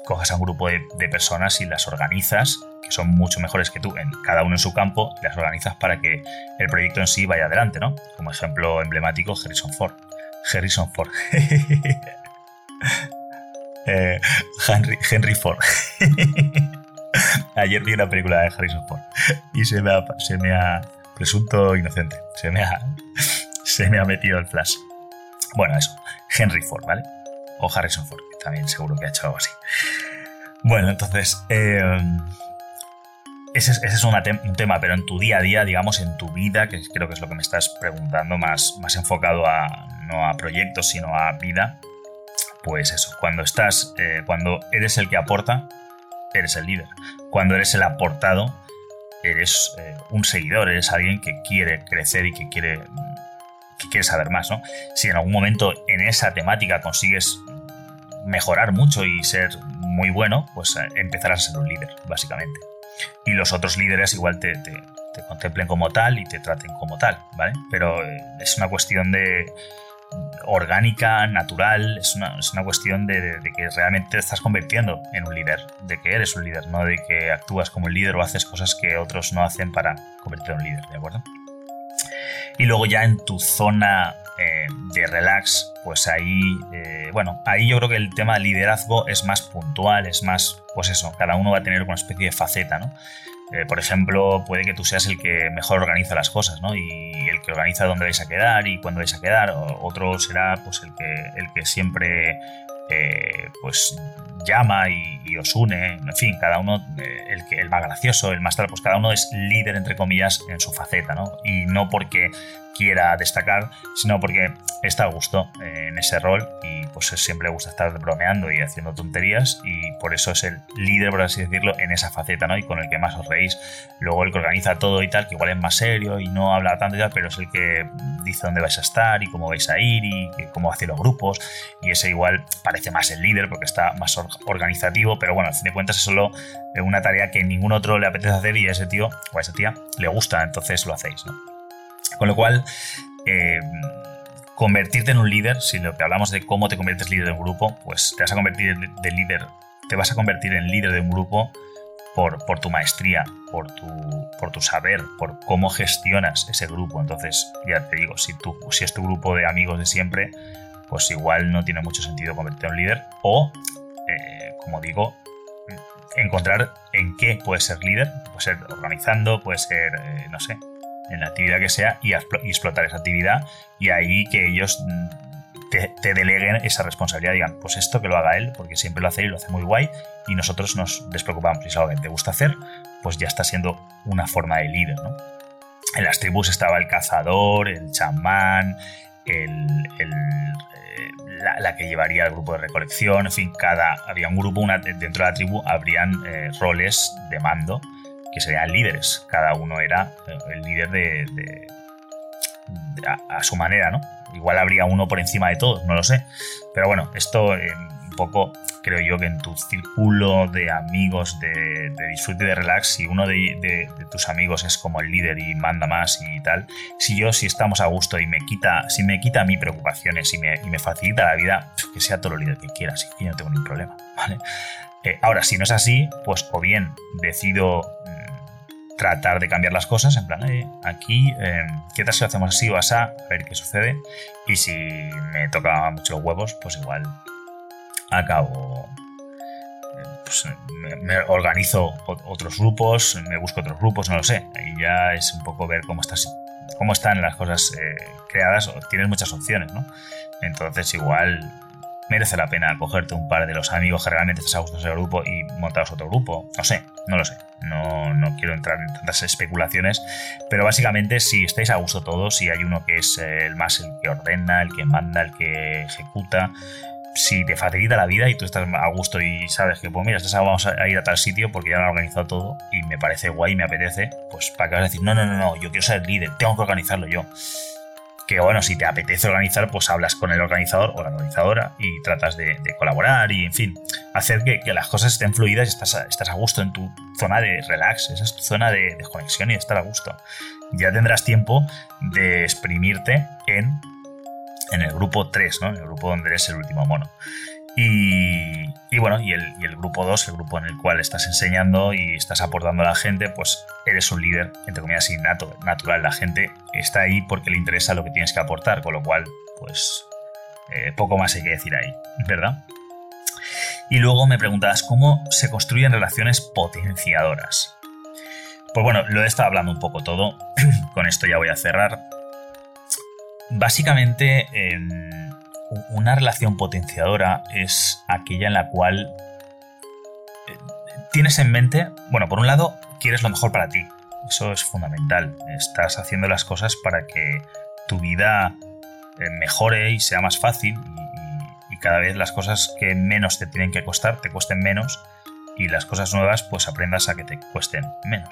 cojas a un grupo de, personas y las organizas, que son mucho mejores que tú, en cada uno en su campo, las organizas para que el proyecto en sí vaya adelante, ¿no? Como ejemplo emblemático, Harrison Ford. Harrison Ford. Eh, Henry, Ford. Ayer vi una película de Harrison Ford y se me ha, presunto inocente. Se me ha, se me ha metido el flash. Bueno, eso. Henry Ford, ¿vale? O Harrison Ford, que también seguro que ha hecho algo así. Bueno, entonces, eh, ese, es, un tema, pero en tu día a día, digamos, en tu vida, que creo que es lo que me estás preguntando, más, más enfocado a no a proyectos, sino a vida, pues eso, cuando estás, eh, cuando eres el que aporta, eres el líder. Cuando eres el aportado, eres eh, un seguidor, eres alguien que quiere crecer y que quiere, que quiere saber más, ¿no? Si en algún momento en esa temática consigues mejorar mucho y ser muy bueno, pues eh, empezarás a ser un líder, básicamente. Y los otros líderes igual te, te contemplen como tal y te traten como tal, ¿vale? Pero es una cuestión de orgánica, natural, es una, es una cuestión de, que realmente te estás convirtiendo en un líder, de que eres un líder, no de que actúas como el líder o haces cosas que otros no hacen para convertirte en un líder, ¿de acuerdo? Y luego ya en tu zona eh, de relax, pues ahí, eh, bueno, ahí yo creo que el tema de liderazgo es más puntual, es más, pues eso, cada uno va a tener una especie de faceta, ¿no? Eh, por ejemplo, puede que tú seas el que mejor organiza las cosas, ¿no? Y el que organiza dónde vais a quedar y cuándo vais a quedar. otro será pues el que, el que siempre eh, pues llama y, os une. En fin, cada uno, eh, el, que, el más gracioso, el más tal, pues cada uno es líder, entre comillas, en su faceta, ¿no? Y no porque quiera destacar, sino porque está a gusto en ese rol y pues siempre le gusta estar bromeando y haciendo tonterías y por eso es el líder, por así decirlo, en esa faceta, ¿no? Y con el que más os reís. Luego el que organiza todo y tal, que igual es más serio y no habla tanto y tal, pero es el que dice dónde vais a estar y cómo vais a ir y cómo hace los grupos y ese igual parece más el líder porque está más organizativo, pero bueno, al fin de cuentas es solo una tarea que ningún otro le apetece hacer y a ese tío o a esa tía le gusta, entonces lo hacéis, ¿no? Con lo cual, eh, convertirte en un líder, si lo que hablamos de cómo te conviertes líder de un grupo, pues te vas a convertir de líder, te vas a convertir en líder de un grupo por, tu maestría, por tu, por tu saber, por cómo gestionas ese grupo. Entonces, ya te digo, si, tú, si es tu grupo de amigos de siempre, pues igual no tiene mucho sentido convertirte en un líder. O, eh, como digo, encontrar en qué puedes ser líder. Puede ser organizando, puede ser, eh, no sé, en la actividad que sea y, explotar esa actividad y ahí que ellos mm, te, deleguen esa responsabilidad, digan, pues esto que lo haga él, porque siempre lo hace y lo hace muy guay y nosotros nos despreocupamos. Si es que te gusta hacer, pues ya está siendo una forma de líder, ¿no? En las tribus estaba el cazador, el chamán, el, eh, la, que llevaría el grupo de recolección, en fin, cada, había un grupo, una, dentro de la tribu habrían eh, roles de mando que serían líderes. Cada uno era eh, el líder de, a, su manera, ¿no? Igual habría uno por encima de todos, no lo sé. Pero bueno, esto eh, un poco creo yo que en tu círculo de amigos de, disfrute y de relax, si uno de, tus amigos es como el líder y manda más y tal, si yo, si estamos a gusto y me quita, si me quita mis preocupaciones y me, facilita la vida, que sea todo lo líder que quiera, así que yo no tengo ningún problema, ¿vale? Eh, ahora, si no es así, pues o bien decido tratar de cambiar las cosas, en plan, aquí, eh, ¿qué tal si lo hacemos así o así? A ver qué sucede. Y si me toca mucho los huevos, pues igual acabo. Eh, pues me, organizo otros grupos, me busco otros grupos, no lo sé. Ahí ya es un poco ver cómo, estás, cómo están las cosas eh, creadas. Tienes muchas opciones, ¿no? Entonces, igual merece la pena cogerte un par de los amigos que realmente te a gusto ese grupo y montaros otro grupo. No sé, no lo sé. No, no, quiero entrar en tantas especulaciones, pero básicamente si estáis a gusto todos, si hay uno que es el más el que ordena, el que manda, el que ejecuta, si te facilita la vida y tú estás a gusto y sabes que, pues mira, vamos a ir a tal sitio porque ya lo he organizado todo y me parece guay, me apetece, pues para que vas a decir, no, no, no, no, yo quiero ser el líder, tengo que organizarlo yo que bueno, si te apetece organizar, pues hablas con el organizador o la organizadora y tratas de, colaborar y, en fin, hacer que, las cosas estén fluidas y estás a, estás a gusto en tu zona de relax, esa es tu zona de desconexión y de estar a gusto. Ya tendrás tiempo de exprimirte en, en el grupo 3, ¿no? En el grupo donde eres el último mono. Y, bueno, y el, grupo 2, el grupo en el cual estás enseñando y estás aportando a la gente, pues eres un líder, entre comillas, innato, natural. La gente está ahí porque le interesa lo que tienes que aportar, con lo cual, pues eh, poco más hay que decir ahí, ¿verdad? Y luego me preguntabas cómo se construyen relaciones potenciadoras. Pues bueno, lo he estado hablando un poco todo, con esto ya voy a cerrar. Básicamente, una relación potenciadora es aquella en la cual eh, tienes en mente, bueno, por un lado, quieres lo mejor para ti. Eso es fundamental. Estás haciendo las cosas para que tu vida eh, mejore y sea más fácil y, cada vez las cosas que menos te tienen que costar te cuesten menos y las cosas nuevas pues aprendas a que te cuesten menos.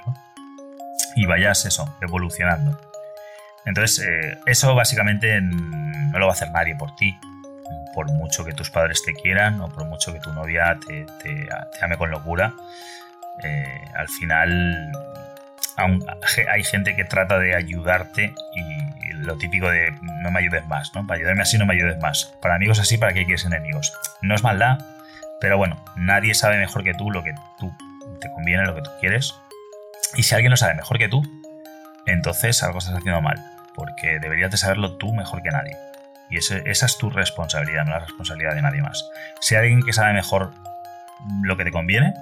Y vayas eso, evolucionando. Entonces, eh, eso básicamente no lo va a hacer nadie por ti. Por mucho que tus padres te quieran o por mucho que tu novia te, ame con locura, eh, al final hay gente que trata de ayudarte y lo típico de no me ayudes más, ¿no? Para ayudarme así no me ayudes más. Para amigos así, ¿para qué quieres enemigos? No es maldad, pero bueno, nadie sabe mejor que tú lo que tú te conviene, lo que tú quieres. Y si alguien lo sabe mejor que tú, entonces algo estás haciendo mal porque deberías de saberlo tú mejor que nadie. Y esa es tu responsabilidad, no la responsabilidad de nadie más. Si hay alguien que sabe mejor lo que te conviene,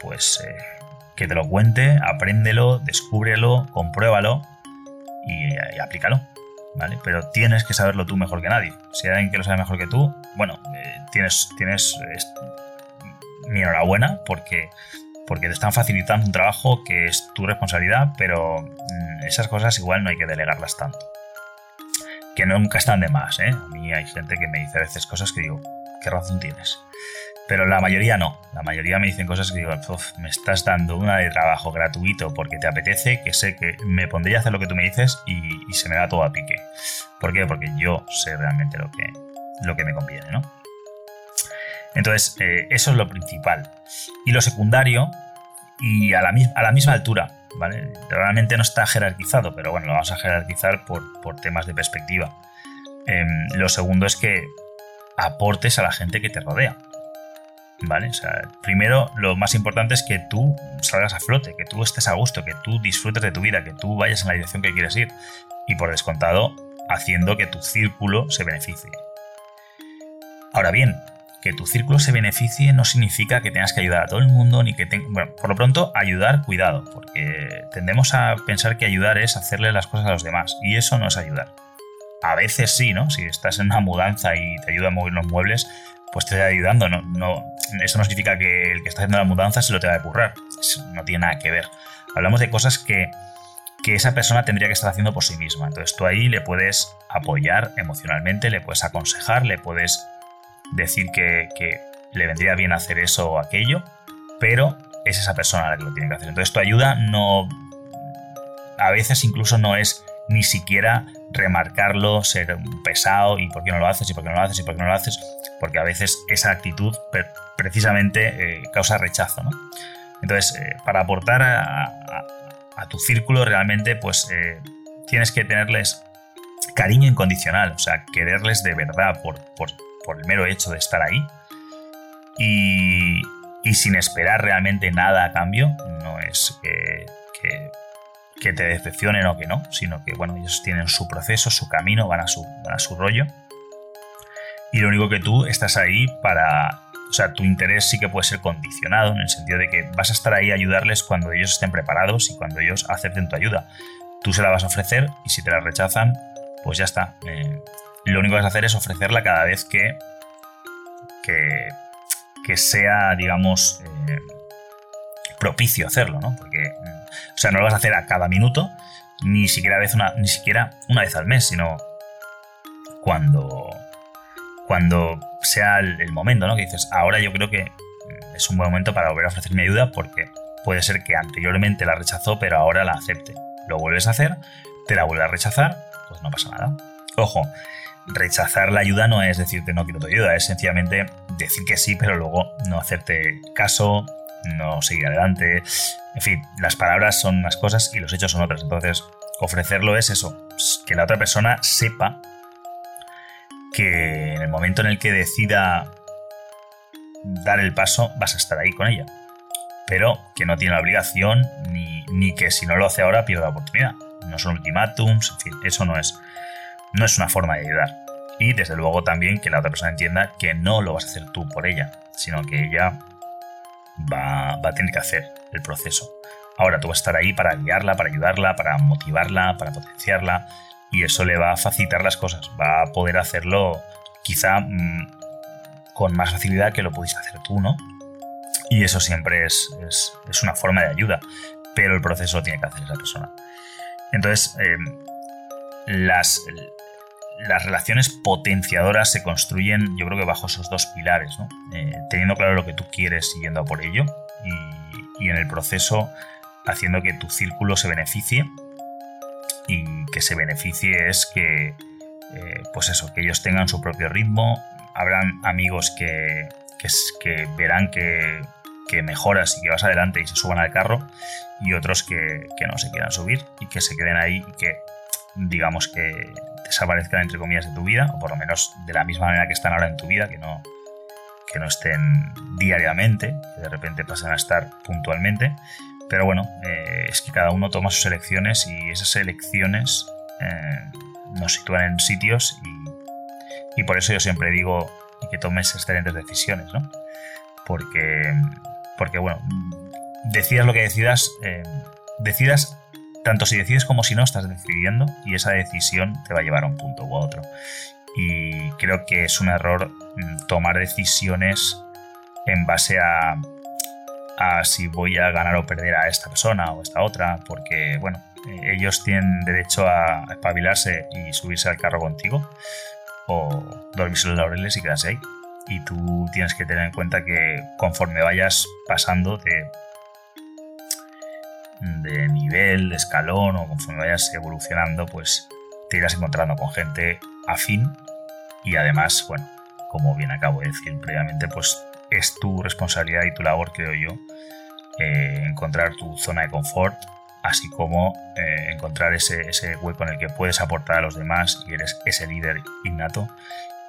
pues eh, que te lo cuente, apréndelo, descúbrelo, compruébalo y, aplícalo. ¿Vale? Pero tienes que saberlo tú mejor que nadie. Si hay alguien que lo sabe mejor que tú, bueno, eh, tienes, tienes mi enhorabuena porque porque te están facilitando un trabajo que es tu responsabilidad, pero mm, esas cosas igual no hay que delegarlas tanto. Que nunca están de más, ¿eh? A mí hay gente que me dice a veces cosas que digo, ¿qué razón tienes? Pero la mayoría no. La mayoría me dicen cosas que digo, me estás dando una de trabajo gratuito porque te apetece, que sé que me pondría a hacer lo que tú me dices y, se me da todo a pique. ¿Por qué? Porque yo sé realmente lo que, lo que me conviene, ¿no? Entonces, eh, eso es lo principal. Y lo secundario, y a la, misma altura, ¿vale? Realmente no está jerarquizado, pero bueno, lo vamos a jerarquizar por, por temas de perspectiva. Em, lo segundo es que aportes a la gente que te rodea. ¿Vale? O sea, primero lo más importante es que tú salgas a flote, que tú estés a gusto, que tú disfrutes de tu vida, que tú vayas en la dirección que quieres ir. Y por descontado, haciendo que tu círculo se beneficie. Ahora bien, que tu círculo se beneficie no significa que tengas que ayudar a todo el mundo, ni que bueno, por lo pronto ayudar, cuidado, porque tendemos a pensar que ayudar es hacerle las cosas a los demás, y eso no es ayudar. A veces sí, ¿no? Si estás en una mudanza y te ayuda a mover los muebles, pues te está ayudando. No, no, eso no significa que el que está haciendo la mudanza se lo te va a currar. no tiene nada que ver. Hablamos de cosas que, que esa persona tendría que estar haciendo por sí misma. Entonces tú ahí le puedes apoyar emocionalmente, le puedes aconsejar, le puedes decir que, que le vendría bien hacer eso o aquello, pero es esa persona la que lo tiene que hacer. Entonces tu ayuda no... A veces incluso no es ni siquiera remarcarlo, ser pesado y por qué no lo haces y por qué no lo haces y por qué no lo haces, porque a veces esa actitud precisamente eh, causa rechazo. ¿no? Entonces, eh, para aportar a, tu círculo realmente, pues eh, tienes que tenerles cariño incondicional, o sea, quererles de verdad por, el mero hecho de estar ahí. Y, sin esperar realmente nada a cambio, no es que te decepcionen o que no, sino que bueno, ellos tienen su proceso, su camino, van a su, a su rollo. Y lo único que tú estás ahí para... O sea, tu interés sí que puede ser condicionado en el sentido de que vas a estar ahí a ayudarles cuando ellos estén preparados y cuando ellos acepten tu ayuda. Tú se la vas a ofrecer y si te la rechazan, pues ya está. Eh, lo único que vas a hacer es ofrecerla cada vez que, que, que sea, digamos, eh, propicio hacerlo, ¿no? Porque o sea, no lo vas a hacer a cada minuto, ni siquiera, una, ni siquiera una vez al mes, sino cuando, cuando sea el, momento, ¿no? Que dices, ahora yo creo que es un buen momento para volver a ofrecer mi ayuda porque puede ser que anteriormente la rechazó, pero ahora la acepte. Lo vuelves a hacer, te la vuelve a rechazar, pues no pasa nada. Ojo, rechazar la ayuda no es decirte no quiero tu ayuda, es sencillamente decir que sí, pero luego no hacerte caso, no seguir adelante. En fin, las palabras son unas cosas y los hechos son otras. Entonces, ofrecerlo es eso, que la otra persona sepa que en el momento en el que decida dar el paso, vas a estar ahí con ella. Pero que no tiene la obligación ni, ni que si no lo hace ahora pierda la oportunidad. No son ultimátums, en fin, eso no es, no es una forma de ayudar. Y desde luego también que la otra persona entienda que no lo vas a hacer tú por ella, sino que ella va, a tener que hacer el proceso. Ahora tú vas a estar ahí para guiarla, para ayudarla, para motivarla, para potenciarla y eso le va a facilitar las cosas. Va a poder hacerlo quizá mm, con más facilidad que lo pudiste hacer tú, ¿no? Y eso siempre es, es, una forma de ayuda, pero el proceso lo tiene que hacer esa persona. Entonces, em, las, las relaciones potenciadoras se construyen, yo creo que bajo esos dos pilares, ¿no? Eh, teniendo claro lo que tú quieres y yendo a por ello, y, en el proceso haciendo que tu círculo se beneficie, y que se beneficie es que, eh, pues eso, que ellos tengan su propio ritmo, habrán amigos que, que, verán que, que, mejoras y que vas adelante y se suban al carro, y otros que, que no se quieran subir y que se queden ahí y que digamos que desaparezcan entre comillas de tu vida, o por lo menos de la misma manera que están ahora en tu vida, que no, que no estén diariamente, que de repente pasen a estar puntualmente. Pero bueno, eh, es que cada uno toma sus elecciones y esas elecciones eh, nos sitúan en sitios y, por eso yo siempre digo que tomes excelentes decisiones, ¿no? Porque, porque bueno, decidas lo que decidas, eh, decidas tanto si decides como si no, estás decidiendo y esa decisión te va a llevar a un punto u otro. Y creo que es un error mm, tomar decisiones en base a, a si voy a ganar o perder a esta persona o esta otra, porque, bueno, ellos tienen derecho a espabilarse y subirse al carro contigo, o dormirse los laureles y quedarse ahí. Y tú tienes que tener en cuenta que conforme vayas pasando de, de nivel, de escalón, o conforme vayas evolucionando, pues te irás encontrando con gente afín. Y además, bueno, como bien acabo de decir previamente, pues es tu responsabilidad y tu labor, creo yo, eh, encontrar tu zona de confort, así como eh, encontrar ese, ese, hueco en el que puedes aportar a los demás y eres ese líder innato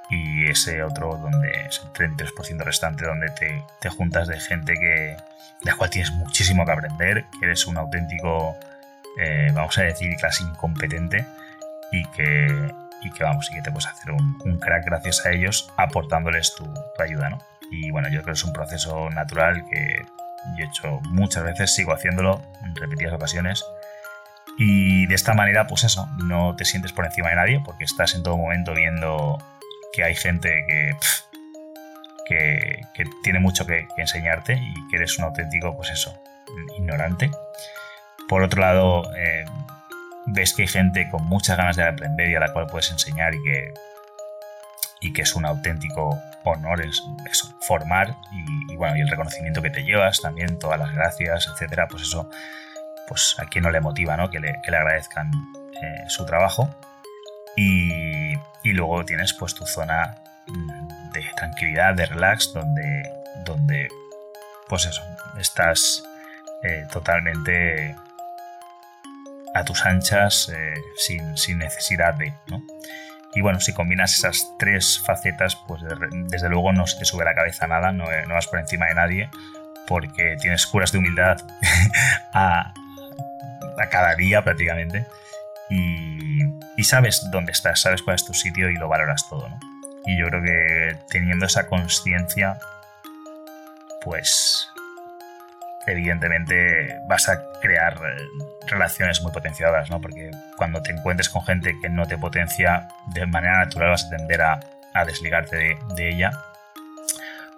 y ese otro donde es el 33% restante donde te, te, juntas de gente que de la cual tienes muchísimo que aprender, que eres un auténtico, eh, vamos a decir, casi incompetente y que, y que vamos, y que te puedes hacer un, crack gracias a ellos aportándoles tu, tu ayuda, ¿no? Y bueno, yo creo que es un proceso natural que yo he hecho muchas veces, sigo haciéndolo en repetidas ocasiones. Y de esta manera, pues eso, no te sientes por encima de nadie porque estás en todo momento viendo que hay gente que, que, tiene mucho que, enseñarte y que eres un auténtico, pues eso, ignorante. Por otro lado, eh, ves que hay gente con muchas ganas de aprender y a la cual puedes enseñar y que, y que es un auténtico honor eso, formar y, y, bueno, y el reconocimiento que te llevas también, todas las gracias, etcétera, pues eso, pues a quien no le motiva, ¿no? Que le, que le agradezcan eh, su trabajo. Y, luego tienes pues tu zona de tranquilidad, de relax, donde, donde pues eso, estás eh, totalmente a tus anchas eh, sin, sin, necesidad de, ¿no? Y bueno, si combinas esas tres facetas, pues desde luego no se te sube la cabeza nada, no, no vas por encima de nadie, porque tienes curas de humildad a, a, cada día prácticamente. Y, y, sabes dónde estás, sabes cuál es tu sitio y lo valoras todo, ¿no? Y yo creo que teniendo esa conciencia, pues evidentemente vas a crear eh, relaciones muy potenciadas, ¿no? Porque cuando te encuentres con gente que no te potencia, de manera natural vas a tender a, a desligarte de, de, ella.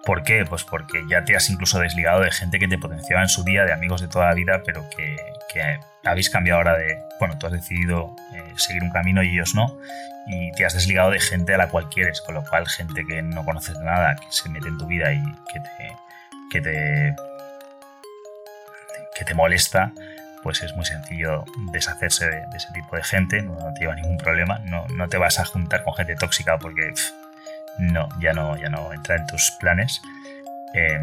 ¿Por qué? Pues porque ya te has incluso desligado de gente que te potenciaba en su día, de amigos de toda la vida, pero que, habéis cambiado ahora de, bueno, tú has decidido eh, seguir un camino y ellos no, y te has desligado de gente a la cual quieres, con lo cual gente que no conoces nada, que se mete en tu vida y que te, que te que te molesta, pues es muy sencillo deshacerse de, ese tipo de gente, no, te lleva ningún problema, no, no, te vas a juntar con gente tóxica porque no, ya no, ya no entra en tus planes. Eh,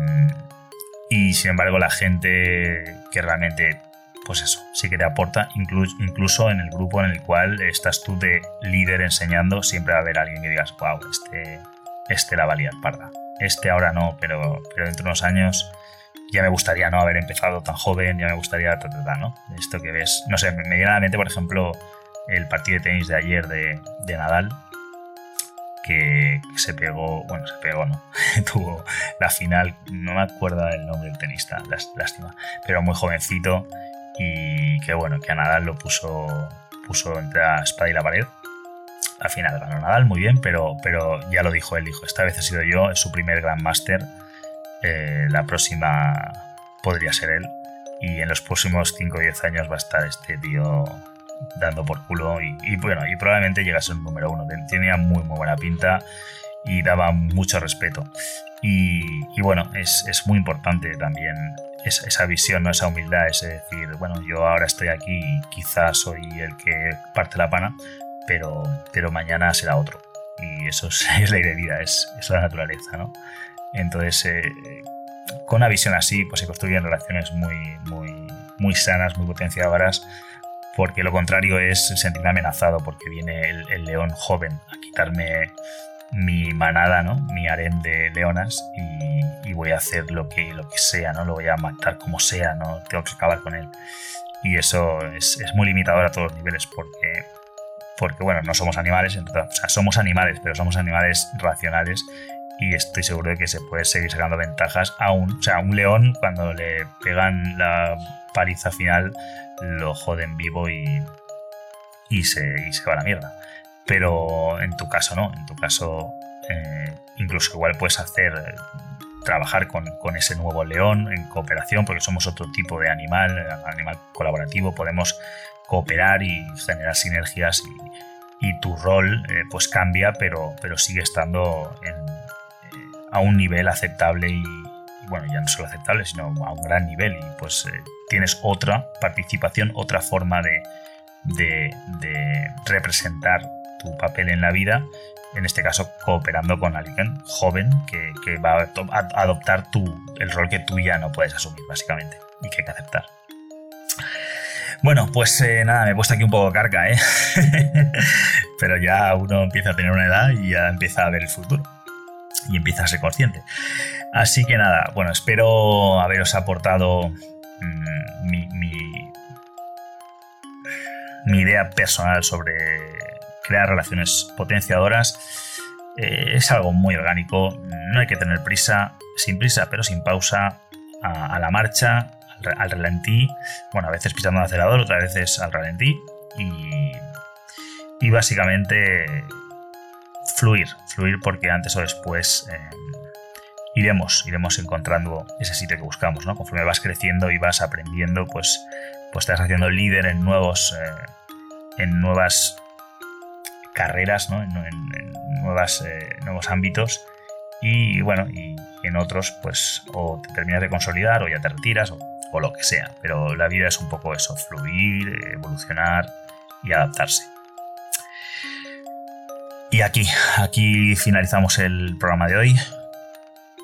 y sin embargo, la gente que realmente, pues eso, sí que te aporta, incluso, incluso en el grupo en el cual estás tú de líder enseñando, siempre va a haber alguien que digas, wow, este, este la valía parda. Este ahora no, pero, pero dentro de unos años ya me gustaría no haber empezado tan joven, ya me gustaría, ta, ta, ta, ¿no? Esto que ves, no sé, me, viene la mente, por ejemplo, el partido de tenis de ayer de, de Nadal, que, se pegó, bueno, se pegó, no, tuvo la final, no me acuerdo el nombre del tenista, lástima, pero muy jovencito y que bueno, que a Nadal lo puso, puso entre la espada y la pared. Al final ganó Nadal muy bien, pero, pero ya lo dijo él, dijo, esta vez ha sido yo, es su primer Grand Master eh, la próxima podría ser él. Y en los próximos 5 o 10 años va a estar este tío dando por culo. Y, bueno, y probablemente llegase a un número uno. Tenía muy, muy buena pinta y daba mucho respeto. Y, y bueno, es, es, muy importante también esa, esa, visión, ¿no? esa humildad, ese decir, bueno, yo ahora estoy aquí y quizás soy el que parte la pana, pero, pero mañana será otro. Y eso es, es de vida, es, es la naturaleza, ¿no? Entonces, eh, con una visión así, pues se construyen relaciones muy, muy, muy sanas, muy potenciadoras, porque lo contrario es sentirme amenazado, porque viene el león joven a quitarme mi manada, ¿no? Mi harén de leonas y, y, voy a hacer lo que, lo que sea, ¿no? Lo voy a matar como sea, ¿no? Tengo que acabar con él. Y eso es, es muy limitador a todos los niveles porque, porque bueno, no somos animales, entonces, o sea, somos animales, pero somos animales racionales y estoy seguro de que se puede seguir sacando ventajas aún. O sea, un león cuando le pegan la paliza final lo joden vivo y, y, se, y se va a la mierda. Pero en tu caso no, en tu caso eh, incluso igual puedes hacer trabajar con, ese nuevo león en cooperación, porque somos otro tipo de animal, animal colaborativo, podemos cooperar y generar sinergias y, tu rol eh, pues cambia, pero, pero sigue estando a un nivel aceptable y, bueno, ya no solo aceptable, sino a un gran nivel. Y pues eh, tienes otra participación, otra forma de, de, representar tu papel en la vida, en este caso cooperando con alguien joven que, va a, adoptar tu, el rol que tú ya no puedes asumir, básicamente, y que hay que aceptar. Bueno, pues eh, nada, me he puesto aquí un poco carga, ¿eh? Pero ya uno empieza a tener una edad y ya empieza a ver el futuro. Y empieza a ser consciente. Así que nada, bueno, espero haberos aportado mm, mi, mi idea personal sobre crear relaciones potenciadoras. Eh, es algo muy orgánico, no hay que tener prisa, sin prisa, pero sin pausa, a, la marcha, al, ralentí, bueno, a veces pisando el acelerador, otras veces al ralentí, y, y básicamente fluir, fluir porque antes o después eh, iremos, iremos encontrando ese sitio que buscamos, ¿no? Conforme vas creciendo y vas aprendiendo, pues pues te estás haciendo líder en nuevos eh, en nuevas carreras, ¿no? en, nuevas, eh, nuevos ámbitos y bueno, y en otros pues o te terminas de consolidar o ya te retiras o, lo que sea, pero la vida es un poco eso, fluir, evolucionar y adaptarse. Y aquí, aquí finalizamos el programa de hoy.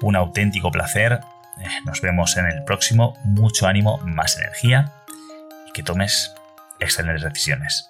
Un auténtico placer. Eh, nos vemos en el próximo. Mucho ánimo, más energía que tomes excelentes decisiones.